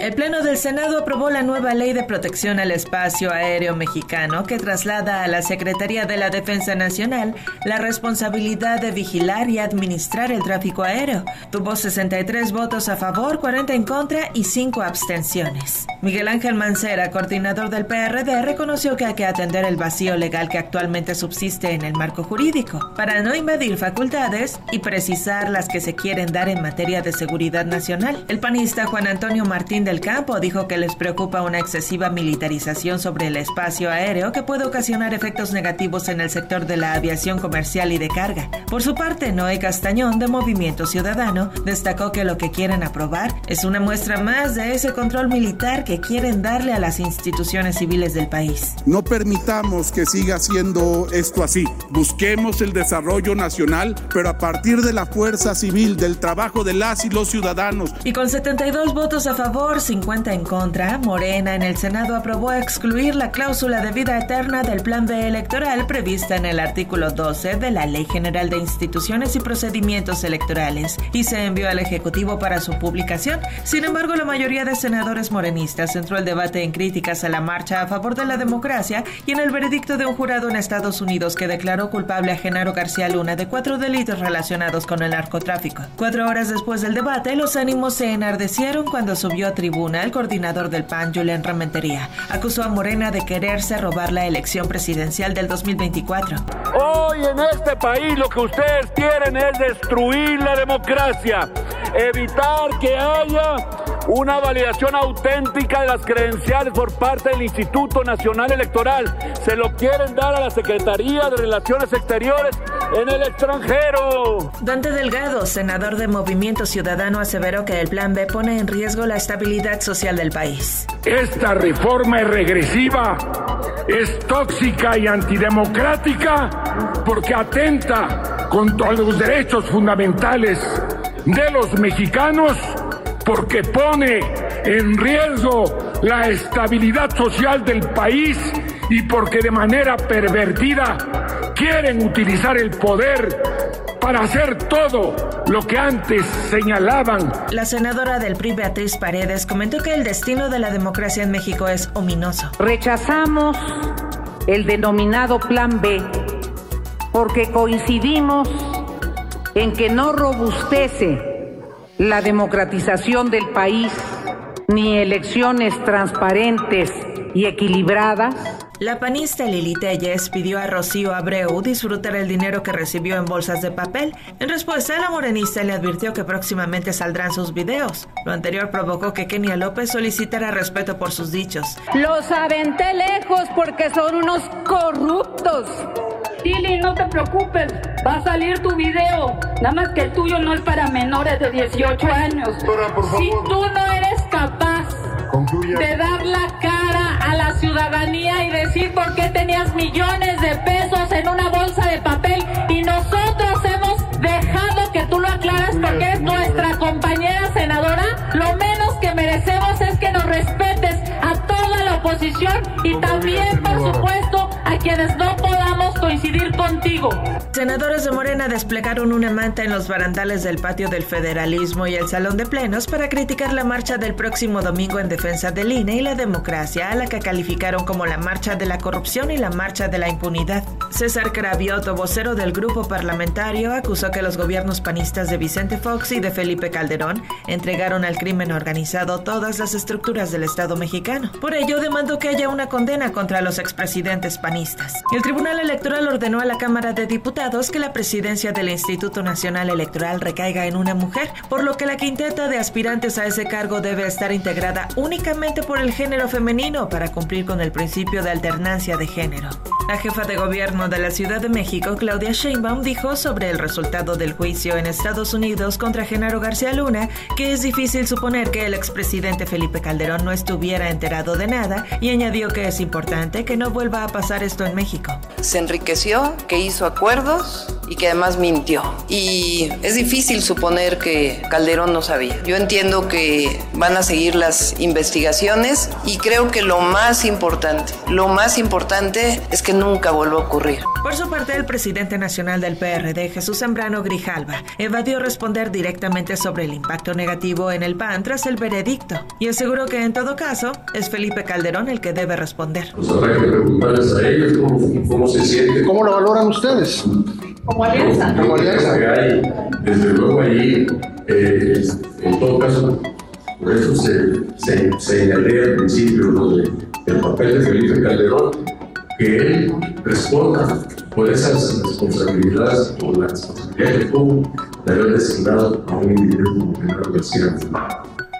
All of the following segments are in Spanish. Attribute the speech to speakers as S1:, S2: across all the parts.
S1: El Pleno del Senado aprobó la nueva Ley de Protección al Espacio Aéreo Mexicano que traslada a la Secretaría de la Defensa Nacional la responsabilidad de vigilar y administrar el tráfico aéreo. Tuvo 63 votos a favor, 40 en contra y 5 abstenciones. Miguel Ángel Mancera, coordinador del PRD, reconoció que hay que atender el vacío legal que actualmente subsiste en el marco jurídico para no invadir facultades y precisar las que se quieren dar en materia de seguridad nacional. El panista Juan Antonio Martín del Campo dijo que les preocupa una excesiva militarización sobre el espacio aéreo que puede ocasionar efectos negativos en el sector de la aviación comercial y de carga. Por su parte, Noé Castañón, de Movimiento Ciudadano, destacó que lo que quieren aprobar es una muestra más de ese control militar que quieren darle a las instituciones civiles del país.
S2: No permitamos que siga siendo esto así. Busquemos el desarrollo nacional, pero a partir de la fuerza civil, del trabajo de las y los ciudadanos.
S1: Y con 72 votos a favor, 50 en contra, Morena en el Senado aprobó excluir la cláusula de vida eterna del Plan B electoral prevista en el artículo 12 de la Ley General de Instituciones y Procedimientos Electorales y se envió al Ejecutivo para su publicación. Sin embargo, la mayoría de senadores morenistas centró el debate en críticas a la marcha a favor de la democracia y en el veredicto de un jurado en Estados Unidos que declaró culpable a Genaro García Luna de cuatro delitos relacionados con el narcotráfico. Cuatro horas después del debate, los ánimos se enardecieron cuando subió a el coordinador del PAN, Julián Rementería, acusó a Morena de quererse robar la elección presidencial del 2024.
S3: Hoy en este país lo que ustedes quieren es destruir la democracia, evitar que haya una validación auténtica de las credenciales por parte del Instituto Nacional Electoral. Se lo quieren dar a la Secretaría de Relaciones Exteriores en el extranjero.
S1: Dante Delgado, senador de Movimiento Ciudadano, aseveró que el Plan B pone en riesgo la estabilidad social del país.
S4: Esta reforma es regresiva, es tóxica y antidemocrática porque atenta contra los derechos fundamentales de los mexicanos porque pone en riesgo la estabilidad social del país y porque de manera pervertida quieren utilizar el poder para hacer todo lo que antes señalaban.
S1: La senadora del PRI, Beatriz Paredes, comentó que el destino de la democracia en México es ominoso.
S5: Rechazamos el denominado Plan B porque coincidimos en que no robustece la democratización del país ni elecciones transparentes y equilibradas?
S1: La panista Lili Telles pidió a Rocío Abreu disfrutar el dinero que recibió en bolsas de papel. En respuesta, la morenista le advirtió que próximamente saldrán sus videos. Lo anterior provocó que Kenia López solicitara respeto por sus dichos.
S6: Los aventé lejos porque son unos corruptos.
S7: Lili, no te preocupes, va a salir tu video. Nada más que el tuyo no es para menores de 18 años. Si tú no eres capaz de dar la cara ciudadanía y decir por qué tenías millones de pesos en una bolsa de papel y nosotros hemos dejado que tú lo aclaras porque eres nuestra compañera senadora, lo menos que merecemos es que nos respetes a toda la oposición y también, por supuesto, a quienes no podamos coincidir contigo.
S1: Senadores de Morena desplegaron una manta en los barandales del patio del federalismo y el salón de plenos para criticar la marcha del próximo domingo en defensa del INE y la democracia, a la que calificaron como la marcha de la corrupción y la marcha de la impunidad. César Cravioto, vocero del grupo parlamentario, acusó que los gobiernos panistas de Vicente Fox y de Felipe Calderón entregaron al crimen organizado todas las estructuras del Estado mexicano. Por ello, demandó que haya una condena contra los expresidentes panistas. El Tribunal Electoral ordenó a la Cámara de Diputados que la presidencia del Instituto Nacional Electoral recaiga en una mujer, por lo que la quinteta de aspirantes a ese cargo debe estar integrada únicamente por el género femenino para cumplir con el principio de alternancia de género. La jefa de gobierno de la Ciudad de México, Claudia Sheinbaum, dijo sobre el resultado del juicio en Estados Unidos contra Genaro García Luna que es difícil suponer que el expresidente Felipe Calderón no estuviera enterado de nada y añadió que es importante que no vuelva a pasar esto en México.
S8: Se enriqueció, que hizo acuerdos y que además mintió. Y es difícil suponer que Calderón no sabía. Yo entiendo que van a seguir las investigaciones y creo que lo más importante, lo más importante es que nunca vuelva a ocurrir.
S1: Por su parte, el presidente nacional del PRD, Jesús Zambrano Grijalva, evadió responder directamente sobre el impacto negativo en el PAN tras el veredicto y aseguró que en todo caso es Felipe Calderón el que debe responder.
S9: Pues habrá que preguntarles a ellos cómo, cómo se siente.
S10: ¿Cómo lo valoran ustedes?
S7: Como alianza.
S9: Como alianza que hay, desde luego allí, eh, en todo caso, por eso se, se señalé al principio lo de, el papel de Felipe Calderón, que él responda por esas responsabilidades, por la responsabilidad que tuvo de haber designado a un individuo como Genaro García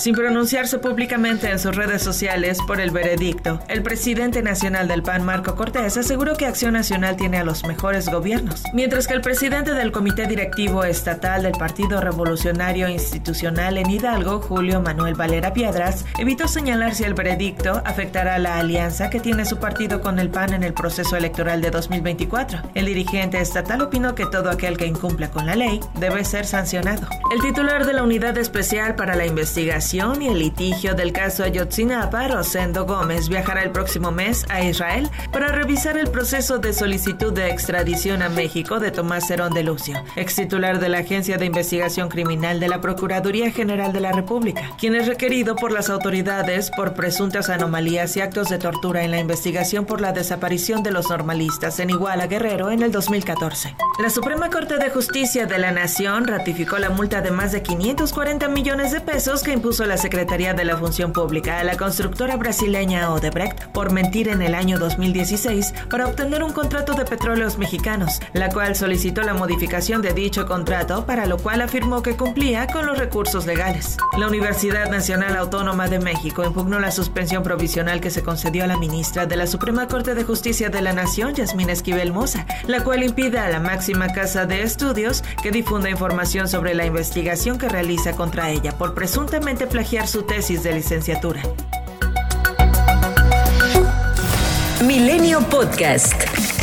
S1: sin pronunciarse públicamente en sus redes sociales por el veredicto, el presidente nacional del PAN, Marco Cortés, aseguró que Acción Nacional tiene a los mejores gobiernos, mientras que el presidente del Comité Directivo Estatal del Partido Revolucionario Institucional en Hidalgo, Julio Manuel Valera Piedras, evitó señalar si el veredicto afectará la alianza que tiene su partido con el PAN en el proceso electoral de 2024. El dirigente estatal opinó que todo aquel que incumpla con la ley debe ser sancionado. El titular de la Unidad Especial para la Investigación y el litigio del caso Ayotzinapa, Rosendo Gómez viajará el próximo mes a Israel para revisar el proceso de solicitud de extradición a México de Tomás Cerón de Lucio, ex titular de la Agencia de Investigación Criminal de la Procuraduría General de la República, quien es requerido por las autoridades por presuntas anomalías y actos de tortura en la investigación por la desaparición de los normalistas en Iguala Guerrero en el 2014. La Suprema Corte de Justicia de la Nación ratificó la multa de más de 540 millones de pesos que impuso la Secretaría de la Función Pública a la constructora brasileña Odebrecht por mentir en el año 2016 para obtener un contrato de petróleos mexicanos, la cual solicitó la modificación de dicho contrato, para lo cual afirmó que cumplía con los recursos legales. La Universidad Nacional Autónoma de México impugnó la suspensión provisional que se concedió a la ministra de la Suprema Corte de Justicia de la Nación, Yasmín Esquivel Moza, la cual impide a la máxima casa de estudios que difunda información sobre la investigación que realiza contra ella por presuntamente plagiar su tesis de licenciatura.
S11: Milenio Podcast.